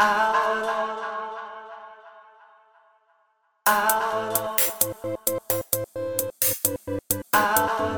Out. Out. Out.